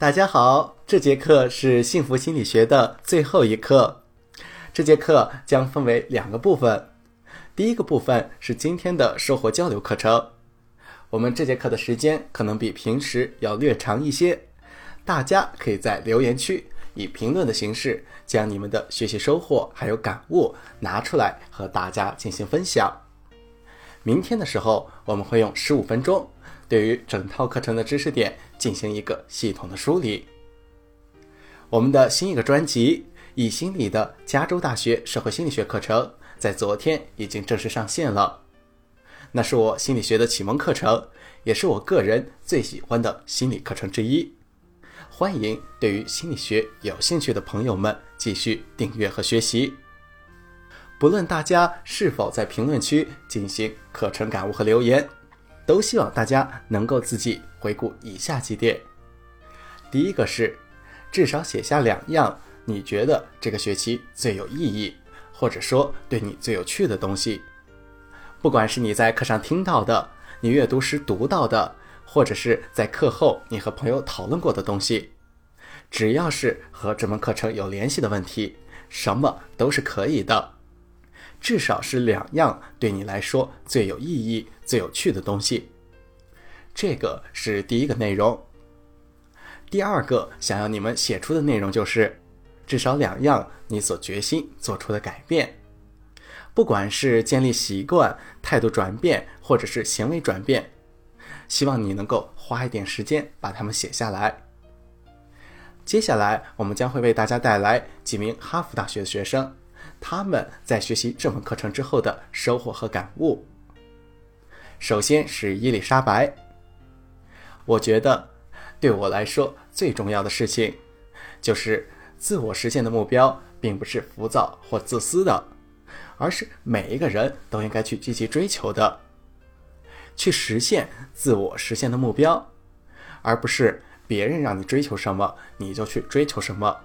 大家好，这节课是幸福心理学的最后一课。这节课将分为两个部分，第一个部分是今天的收获交流课程。我们这节课的时间可能比平时要略长一些，大家可以在留言区以评论的形式将你们的学习收获还有感悟拿出来和大家进行分享。明天的时候，我们会用十五分钟。对于整套课程的知识点进行一个系统的梳理。我们的新一个专辑《以心理的加州大学社会心理学课程》在昨天已经正式上线了。那是我心理学的启蒙课程，也是我个人最喜欢的心理课程之一。欢迎对于心理学有兴趣的朋友们继续订阅和学习。不论大家是否在评论区进行课程感悟和留言。都希望大家能够自己回顾以下几点：第一个是，至少写下两样你觉得这个学期最有意义，或者说对你最有趣的东西。不管是你在课上听到的，你阅读时读到的，或者是在课后你和朋友讨论过的东西，只要是和这门课程有联系的问题，什么都是可以的。至少是两样对你来说最有意义、最有趣的东西。这个是第一个内容。第二个想要你们写出的内容就是，至少两样你所决心做出的改变，不管是建立习惯、态度转变，或者是行为转变，希望你能够花一点时间把它们写下来。接下来，我们将会为大家带来几名哈佛大学的学生。他们在学习这门课程之后的收获和感悟。首先是伊丽莎白。我觉得，对我来说最重要的事情，就是自我实现的目标并不是浮躁或自私的，而是每一个人都应该去积极追求的，去实现自我实现的目标，而不是别人让你追求什么你就去追求什么。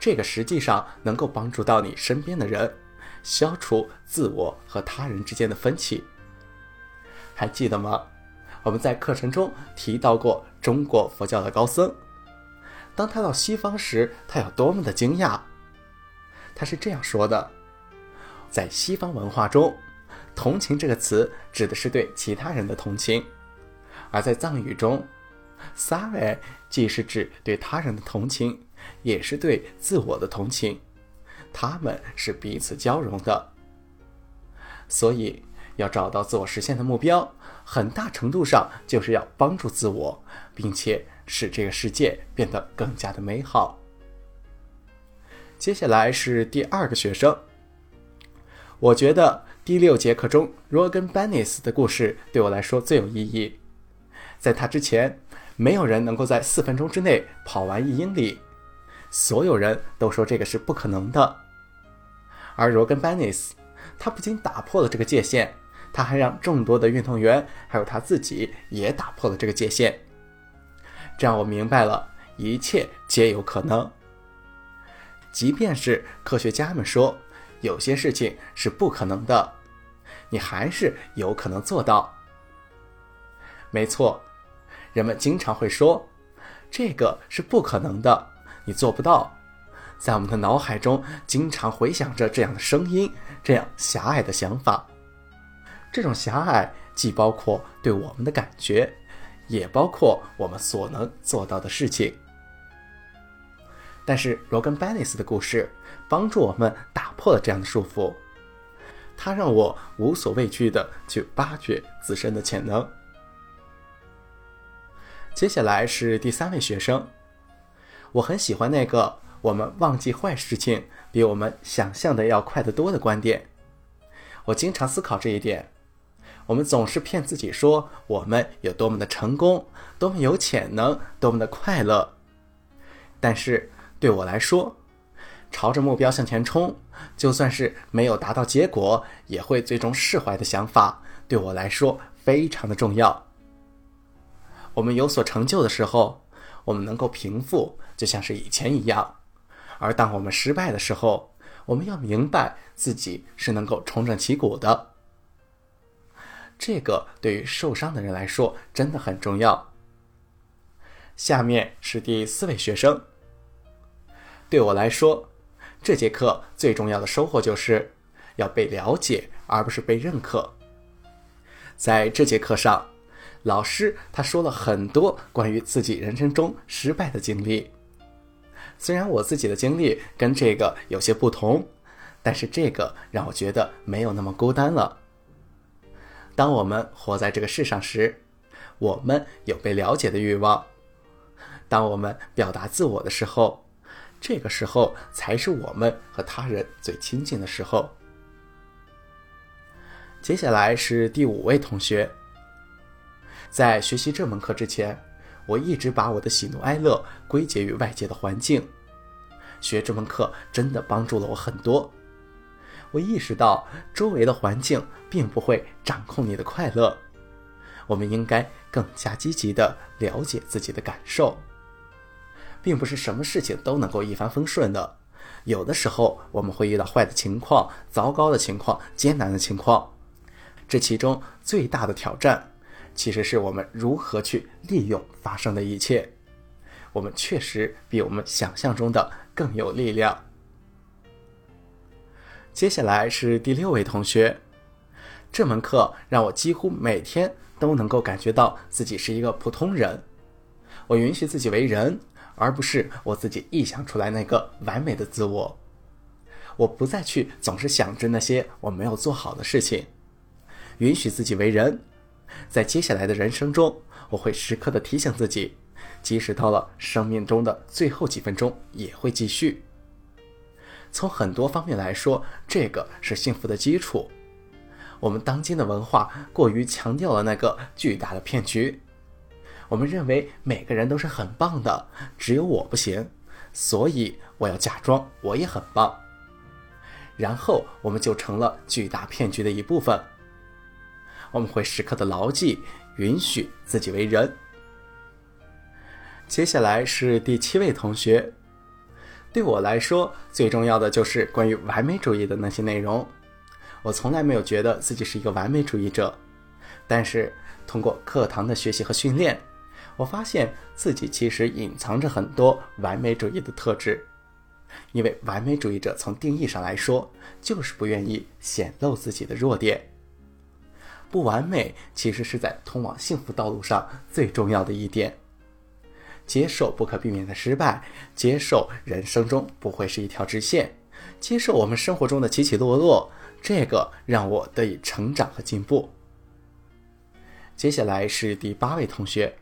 这个实际上能够帮助到你身边的人，消除自我和他人之间的分歧。还记得吗？我们在课程中提到过中国佛教的高僧，当他到西方时，他有多么的惊讶。他是这样说的：在西方文化中，同情这个词指的是对其他人的同情；而在藏语中，sa ve 既是指对他人的同情。也是对自我的同情，他们是彼此交融的。所以，要找到自我实现的目标，很大程度上就是要帮助自我，并且使这个世界变得更加的美好。接下来是第二个学生。我觉得第六节课中 Rogan Bennis 的故事对我来说最有意义。在他之前，没有人能够在四分钟之内跑完一英里。所有人都说这个是不可能的，而罗根·班尼斯，他不仅打破了这个界限，他还让众多的运动员还有他自己也打破了这个界限。这让我明白了，一切皆有可能。即便是科学家们说有些事情是不可能的，你还是有可能做到。没错，人们经常会说这个是不可能的。你做不到，在我们的脑海中经常回响着这样的声音，这样狭隘的想法。这种狭隘既包括对我们的感觉，也包括我们所能做到的事情。但是罗根·班尼斯的故事帮助我们打破了这样的束缚，他让我无所畏惧地去挖掘自身的潜能。接下来是第三位学生。我很喜欢那个“我们忘记坏事情比我们想象的要快得多”的观点。我经常思考这一点。我们总是骗自己说我们有多么的成功，多么有潜能，多么的快乐。但是对我来说，朝着目标向前冲，就算是没有达到结果，也会最终释怀的想法，对我来说非常的重要。我们有所成就的时候。我们能够平复，就像是以前一样；而当我们失败的时候，我们要明白自己是能够重整旗鼓的。这个对于受伤的人来说真的很重要。下面是第四位学生。对我来说，这节课最重要的收获就是要被了解，而不是被认可。在这节课上，老师他说了很多关于自己人生中失败的经历。虽然我自己的经历跟这个有些不同，但是这个让我觉得没有那么孤单了。当我们活在这个世上时，我们有被了解的欲望。当我们表达自我的时候，这个时候才是我们和他人最亲近的时候。接下来是第五位同学。在学习这门课之前，我一直把我的喜怒哀乐归结于外界的环境。学这门课真的帮助了我很多。我意识到周围的环境并不会掌控你的快乐，我们应该更加积极地了解自己的感受。并不是什么事情都能够一帆风顺的，有的时候我们会遇到坏的情况、糟糕的情况、艰难的情况。这其中最大的挑战，其实是我们如何去利用发生的一切。我们确实比我们想象中的更有力量。接下来是第六位同学，这门课让我几乎每天都能够感觉到自己是一个普通人。我允许自己为人。而不是我自己臆想出来那个完美的自我，我不再去总是想着那些我没有做好的事情，允许自己为人，在接下来的人生中，我会时刻的提醒自己，即使到了生命中的最后几分钟，也会继续。从很多方面来说，这个是幸福的基础。我们当今的文化过于强调了那个巨大的骗局。我们认为每个人都是很棒的，只有我不行，所以我要假装我也很棒。然后我们就成了巨大骗局的一部分。我们会时刻的牢记，允许自己为人。接下来是第七位同学，对我来说最重要的就是关于完美主义的那些内容。我从来没有觉得自己是一个完美主义者，但是通过课堂的学习和训练。我发现自己其实隐藏着很多完美主义的特质，因为完美主义者从定义上来说，就是不愿意显露自己的弱点。不完美其实是在通往幸福道路上最重要的一点。接受不可避免的失败，接受人生中不会是一条直线，接受我们生活中的起起落落，这个让我得以成长和进步。接下来是第八位同学。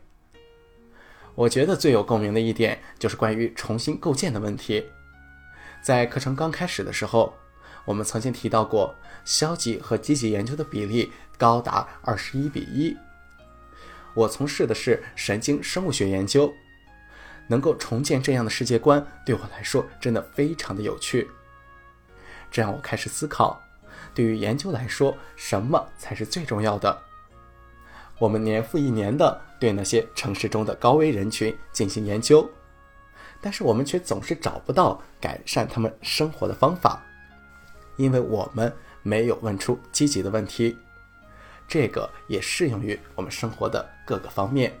我觉得最有共鸣的一点就是关于重新构建的问题。在课程刚开始的时候，我们曾经提到过，消极和积极研究的比例高达二十一比一。我从事的是神经生物学研究，能够重建这样的世界观，对我来说真的非常的有趣。这让我开始思考，对于研究来说，什么才是最重要的？我们年复一年的对那些城市中的高危人群进行研究，但是我们却总是找不到改善他们生活的方法，因为我们没有问出积极的问题。这个也适用于我们生活的各个方面。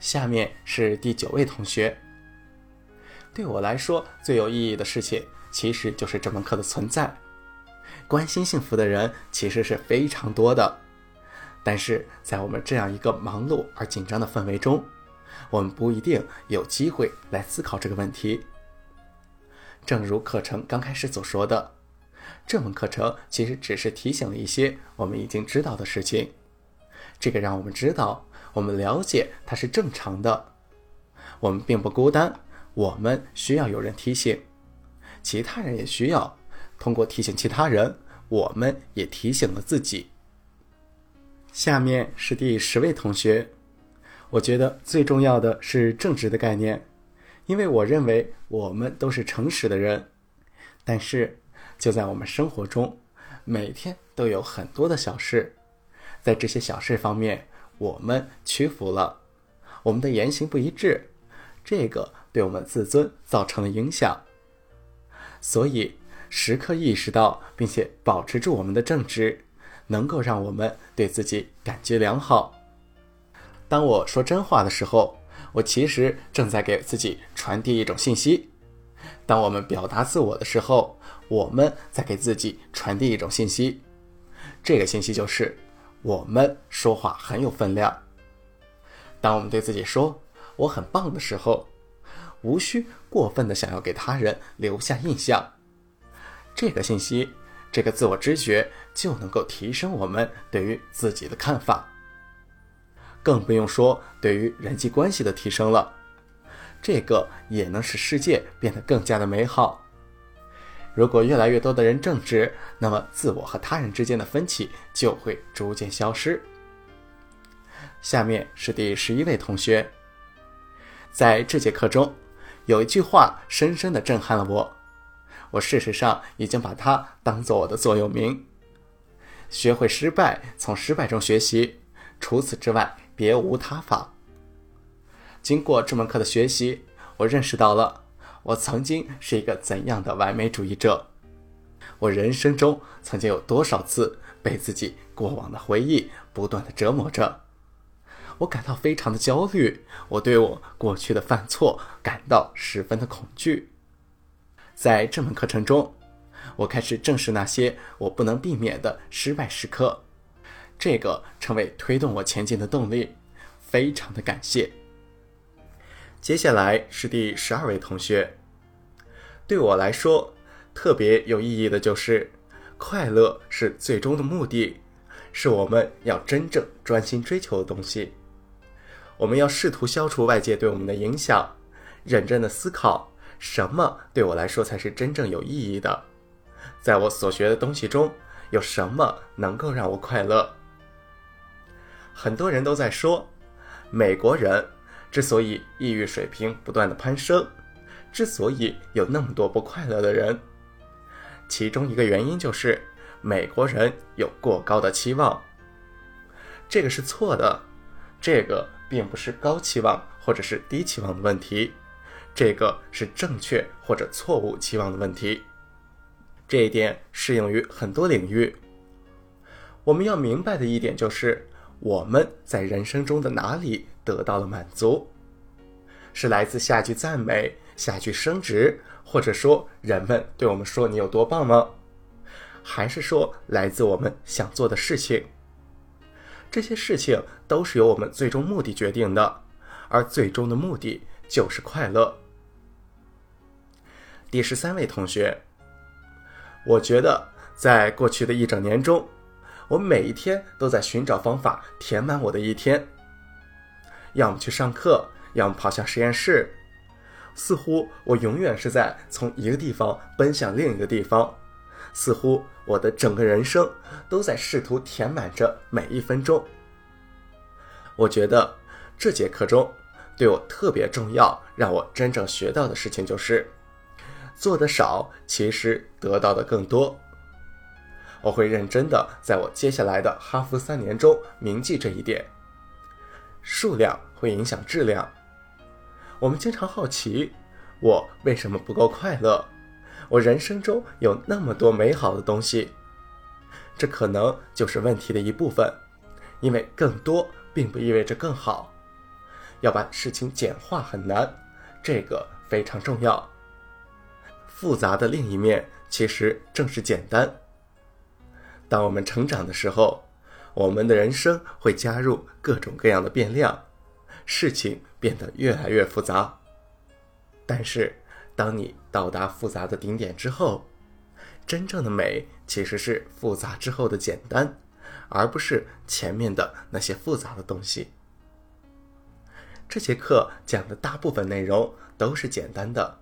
下面是第九位同学。对我来说最有意义的事情，其实就是这门课的存在。关心幸福的人其实是非常多的。但是在我们这样一个忙碌而紧张的氛围中，我们不一定有机会来思考这个问题。正如课程刚开始所说的，这门课程其实只是提醒了一些我们已经知道的事情。这个让我们知道，我们了解它是正常的。我们并不孤单，我们需要有人提醒，其他人也需要。通过提醒其他人，我们也提醒了自己。下面是第十位同学，我觉得最重要的是正直的概念，因为我认为我们都是诚实的人。但是，就在我们生活中，每天都有很多的小事，在这些小事方面，我们屈服了，我们的言行不一致，这个对我们自尊造成了影响。所以，时刻意识到并且保持住我们的正直。能够让我们对自己感觉良好。当我说真话的时候，我其实正在给自己传递一种信息。当我们表达自我的时候，我们在给自己传递一种信息。这个信息就是我们说话很有分量。当我们对自己说“我很棒”的时候，无需过分的想要给他人留下印象。这个信息，这个自我知觉就能够提升我们对于自己的看法。更不用说对于人际关系的提升了，这个也能使世界变得更加的美好。如果越来越多的人正直，那么自我和他人之间的分歧就会逐渐消失。下面是第十一位同学，在这节课中，有一句话深深的震撼了我，我事实上已经把它当做我的座右铭：学会失败，从失败中学习，除此之外。别无他法。经过这门课的学习，我认识到了我曾经是一个怎样的完美主义者。我人生中曾经有多少次被自己过往的回忆不断的折磨着，我感到非常的焦虑。我对我过去的犯错感到十分的恐惧。在这门课程中，我开始正视那些我不能避免的失败时刻。这个成为推动我前进的动力，非常的感谢。接下来是第十二位同学，对我来说特别有意义的就是，快乐是最终的目的，是我们要真正专心追求的东西。我们要试图消除外界对我们的影响，认真的思考什么对我来说才是真正有意义的，在我所学的东西中有什么能够让我快乐。很多人都在说，美国人之所以抑郁水平不断的攀升，之所以有那么多不快乐的人，其中一个原因就是美国人有过高的期望。这个是错的，这个并不是高期望或者是低期望的问题，这个是正确或者错误期望的问题。这一点适用于很多领域。我们要明白的一点就是。我们在人生中的哪里得到了满足？是来自下句赞美、下句升职，或者说人们对我们说你有多棒吗？还是说来自我们想做的事情？这些事情都是由我们最终目的决定的，而最终的目的就是快乐。第十三位同学，我觉得在过去的一整年中。我每一天都在寻找方法填满我的一天，要么去上课，要么跑向实验室。似乎我永远是在从一个地方奔向另一个地方，似乎我的整个人生都在试图填满着每一分钟。我觉得这节课中对我特别重要，让我真正学到的事情就是：做的少，其实得到的更多。我会认真的在我接下来的哈佛三年中铭记这一点。数量会影响质量。我们经常好奇，我为什么不够快乐？我人生中有那么多美好的东西，这可能就是问题的一部分。因为更多并不意味着更好。要把事情简化很难，这个非常重要。复杂的另一面其实正是简单。当我们成长的时候，我们的人生会加入各种各样的变量，事情变得越来越复杂。但是，当你到达复杂的顶点之后，真正的美其实是复杂之后的简单，而不是前面的那些复杂的东西。这节课讲的大部分内容都是简单的，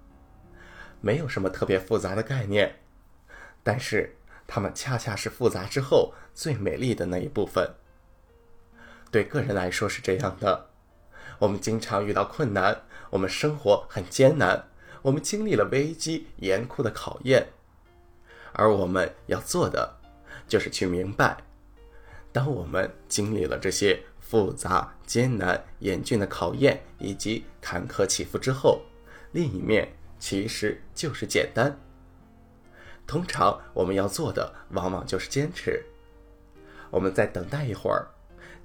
没有什么特别复杂的概念，但是。它们恰恰是复杂之后最美丽的那一部分。对个人来说是这样的，我们经常遇到困难，我们生活很艰难，我们经历了危机、严酷的考验，而我们要做的，就是去明白，当我们经历了这些复杂、艰难、严峻的考验以及坎坷起伏之后，另一面其实就是简单。通常我们要做的往往就是坚持。我们再等待一会儿，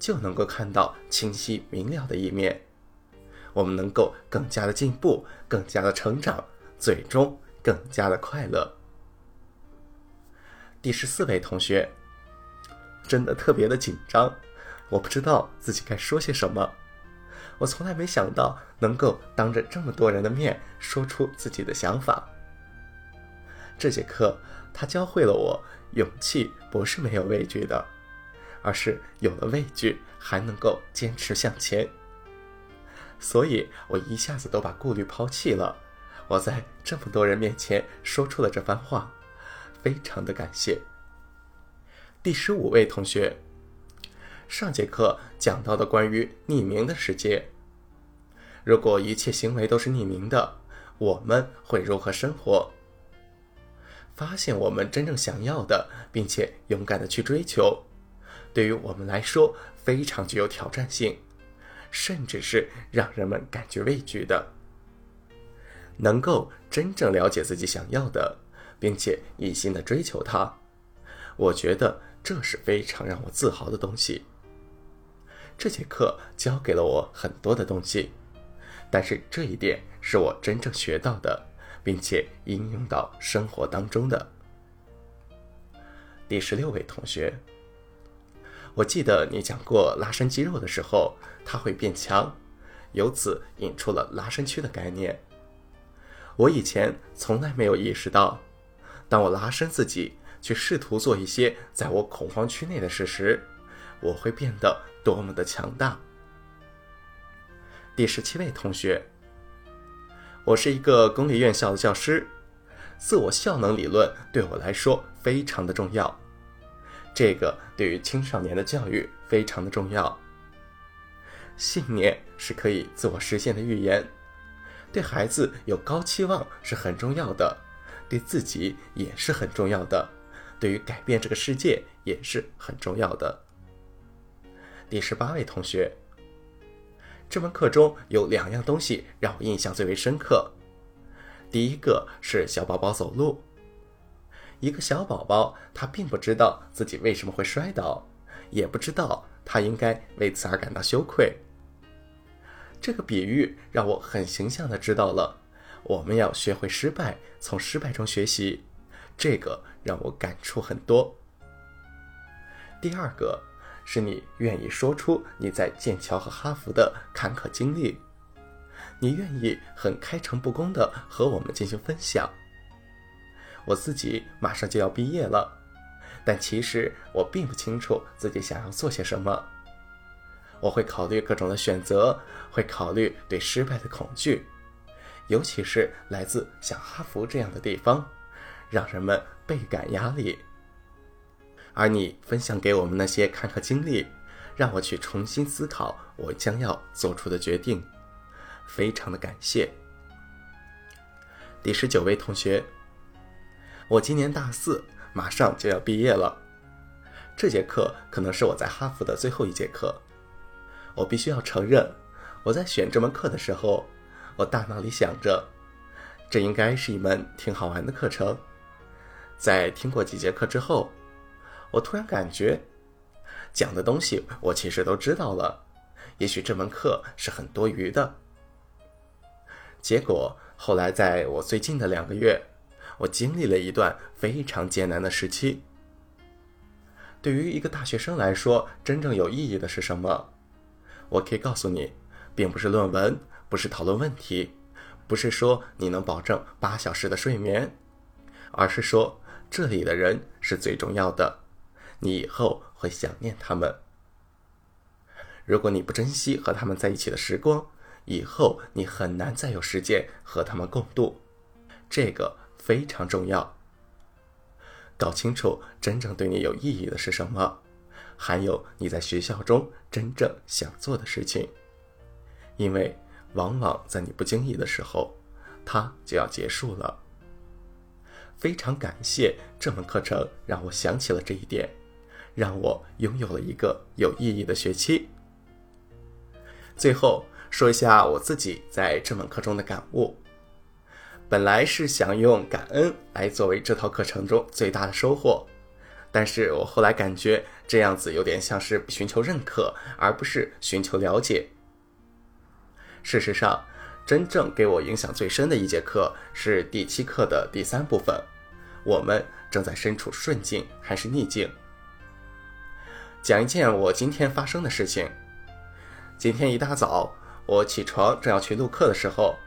就能够看到清晰明了的一面。我们能够更加的进步，更加的成长，最终更加的快乐。第十四位同学，真的特别的紧张，我不知道自己该说些什么。我从来没想到能够当着这么多人的面说出自己的想法。这节课，他教会了我，勇气不是没有畏惧的，而是有了畏惧还能够坚持向前。所以我一下子都把顾虑抛弃了，我在这么多人面前说出了这番话，非常的感谢。第十五位同学，上节课讲到的关于匿名的世界，如果一切行为都是匿名的，我们会如何生活？发现我们真正想要的，并且勇敢的去追求，对于我们来说非常具有挑战性。甚至是让人们感觉畏惧的，能够真正了解自己想要的，并且一心的追求它，我觉得这是非常让我自豪的东西。这节课教给了我很多的东西，但是这一点是我真正学到的，并且应用到生活当中的。第十六位同学。我记得你讲过拉伸肌肉的时候，它会变强，由此引出了拉伸区的概念。我以前从来没有意识到，当我拉伸自己，去试图做一些在我恐慌区内的事时，我会变得多么的强大。第十七位同学，我是一个公立院校的教师，自我效能理论对我来说非常的重要。这个对于青少年的教育非常的重要。信念是可以自我实现的预言，对孩子有高期望是很重要的，对自己也是很重要的，对于改变这个世界也是很重要的。第十八位同学，这门课中有两样东西让我印象最为深刻，第一个是小宝宝走路。一个小宝宝，他并不知道自己为什么会摔倒，也不知道他应该为此而感到羞愧。这个比喻让我很形象的知道了，我们要学会失败，从失败中学习。这个让我感触很多。第二个是你愿意说出你在剑桥和哈佛的坎坷经历，你愿意很开诚布公的和我们进行分享。我自己马上就要毕业了，但其实我并不清楚自己想要做些什么。我会考虑各种的选择，会考虑对失败的恐惧，尤其是来自像哈佛这样的地方，让人们倍感压力。而你分享给我们那些坎坷经历，让我去重新思考我将要做出的决定，非常的感谢。第十九位同学。我今年大四，马上就要毕业了。这节课可能是我在哈佛的最后一节课。我必须要承认，我在选这门课的时候，我大脑里想着，这应该是一门挺好玩的课程。在听过几节课之后，我突然感觉，讲的东西我其实都知道了，也许这门课是很多余的。结果后来在我最近的两个月。我经历了一段非常艰难的时期。对于一个大学生来说，真正有意义的是什么？我可以告诉你，并不是论文，不是讨论问题，不是说你能保证八小时的睡眠，而是说这里的人是最重要的，你以后会想念他们。如果你不珍惜和他们在一起的时光，以后你很难再有时间和他们共度。这个。非常重要。搞清楚真正对你有意义的是什么，还有你在学校中真正想做的事情。因为往往在你不经意的时候，它就要结束了。非常感谢这门课程，让我想起了这一点，让我拥有了一个有意义的学期。最后说一下我自己在这门课中的感悟。本来是想用感恩来作为这套课程中最大的收获，但是我后来感觉这样子有点像是寻求认可，而不是寻求了解。事实上，真正给我影响最深的一节课是第七课的第三部分。我们正在身处顺境还是逆境？讲一件我今天发生的事情。今天一大早，我起床正要去录课的时候，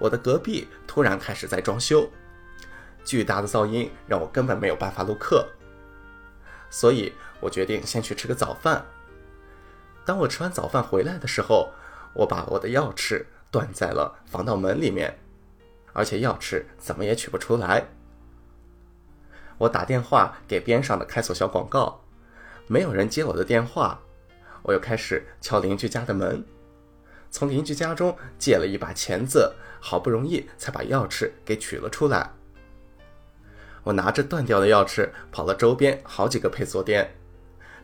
我的隔壁突然开始在装修，巨大的噪音让我根本没有办法录课。所以我决定先去吃个早饭。当我吃完早饭回来的时候，我把我的钥匙断在了防盗门里面，而且钥匙怎么也取不出来。我打电话给边上的开锁小广告，没有人接我的电话，我又开始敲邻居家的门，从邻居家中借了一把钳子，好不容易才把钥匙给取了出来。我拿着断掉的钥匙跑了周边好几个配锁店，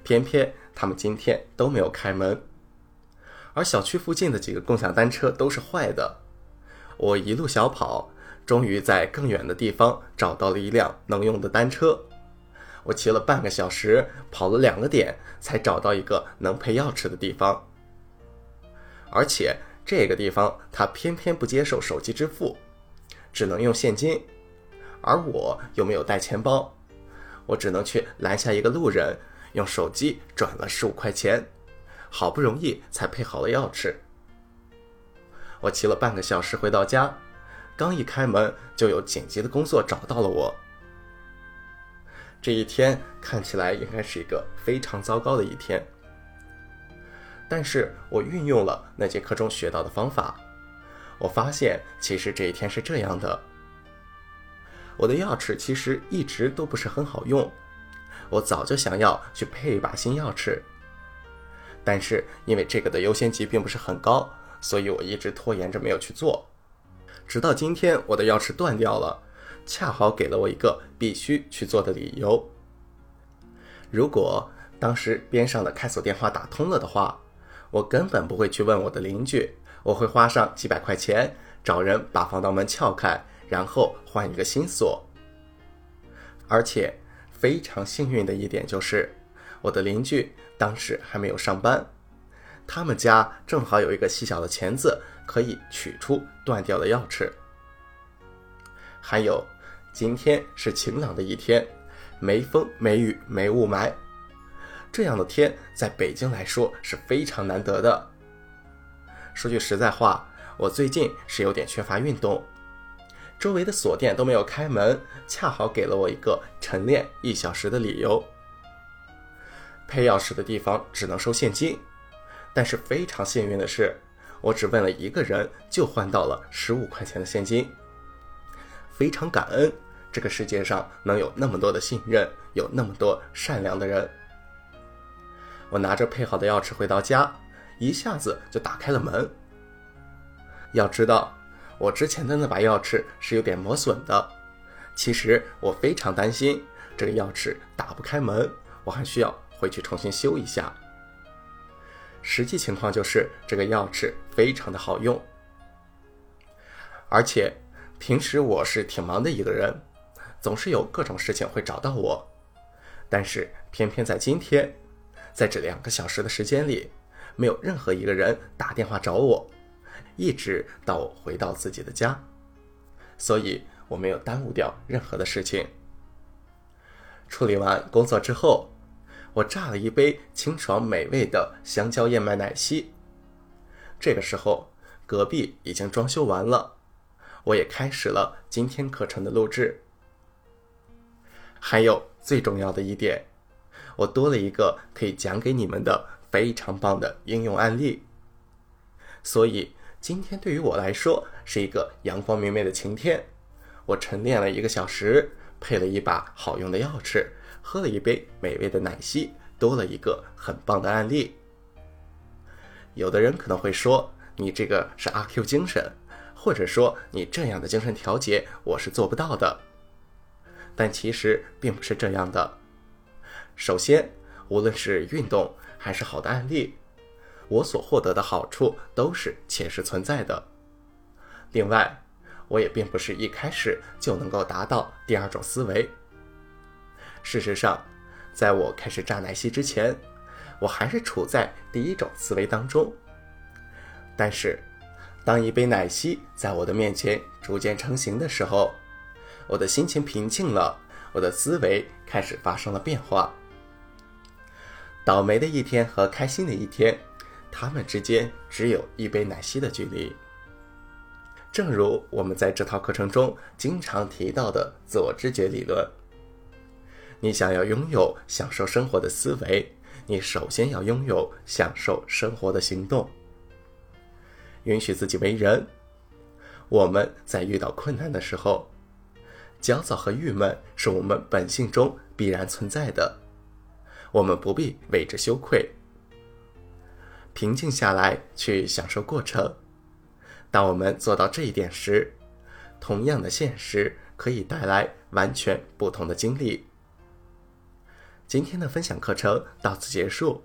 偏偏他们今天都没有开门。而小区附近的几个共享单车都是坏的。我一路小跑，终于在更远的地方找到了一辆能用的单车。我骑了半个小时，跑了两个点，才找到一个能配钥匙的地方。而且这个地方他偏偏不接受手机支付，只能用现金。而我又没有带钱包，我只能去拦下一个路人，用手机转了十五块钱，好不容易才配好了钥匙。我骑了半个小时回到家，刚一开门就有紧急的工作找到了我。这一天看起来应该是一个非常糟糕的一天，但是我运用了那节课中学到的方法，我发现其实这一天是这样的。我的钥匙其实一直都不是很好用，我早就想要去配一把新钥匙，但是因为这个的优先级并不是很高，所以我一直拖延着没有去做。直到今天，我的钥匙断掉了，恰好给了我一个必须去做的理由。如果当时边上的开锁电话打通了的话，我根本不会去问我的邻居，我会花上几百块钱找人把防盗门撬开。然后换一个新锁，而且非常幸运的一点就是，我的邻居当时还没有上班，他们家正好有一个细小的钳子，可以取出断掉的钥匙。还有，今天是晴朗的一天，没风没雨没雾霾，这样的天在北京来说是非常难得的。说句实在话，我最近是有点缺乏运动。周围的锁店都没有开门，恰好给了我一个晨练一小时的理由。配钥匙的地方只能收现金，但是非常幸运的是，我只问了一个人就换到了十五块钱的现金。非常感恩这个世界上能有那么多的信任，有那么多善良的人。我拿着配好的钥匙回到家，一下子就打开了门。要知道。我之前的那把钥匙是有点磨损的，其实我非常担心这个钥匙打不开门，我还需要回去重新修一下。实际情况就是这个钥匙非常的好用，而且平时我是挺忙的一个人，总是有各种事情会找到我，但是偏偏在今天，在这两个小时的时间里，没有任何一个人打电话找我。一直到我回到自己的家，所以我没有耽误掉任何的事情。处理完工作之后，我榨了一杯清爽美味的香蕉燕麦奶昔。这个时候，隔壁已经装修完了，我也开始了今天课程的录制。还有最重要的一点，我多了一个可以讲给你们的非常棒的应用案例，所以。今天对于我来说是一个阳光明媚的晴天，我晨练了一个小时，配了一把好用的钥匙，喝了一杯美味的奶昔，多了一个很棒的案例。有的人可能会说，你这个是阿 Q 精神，或者说你这样的精神调节我是做不到的。但其实并不是这样的。首先，无论是运动还是好的案例。我所获得的好处都是切实存在的。另外，我也并不是一开始就能够达到第二种思维。事实上，在我开始榨奶昔之前，我还是处在第一种思维当中。但是，当一杯奶昔在我的面前逐渐成型的时候，我的心情平静了，我的思维开始发生了变化。倒霉的一天和开心的一天，他们之间只有一杯奶昔的距离。正如我们在这套课程中经常提到的自我知觉理论，你想要拥有享受生活的思维，你首先要拥有享受生活的行动。允许自己为人。我们在遇到困难的时候，焦躁和郁闷是我们本性中必然存在的。我们不必为之羞愧，平静下来去享受过程。当我们做到这一点时，同样的现实可以带来完全不同的经历。今天的分享课程到此结束，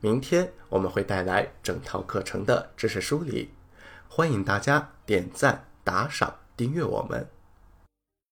明天我们会带来整套课程的知识梳理，欢迎大家点赞、打赏、订阅我们。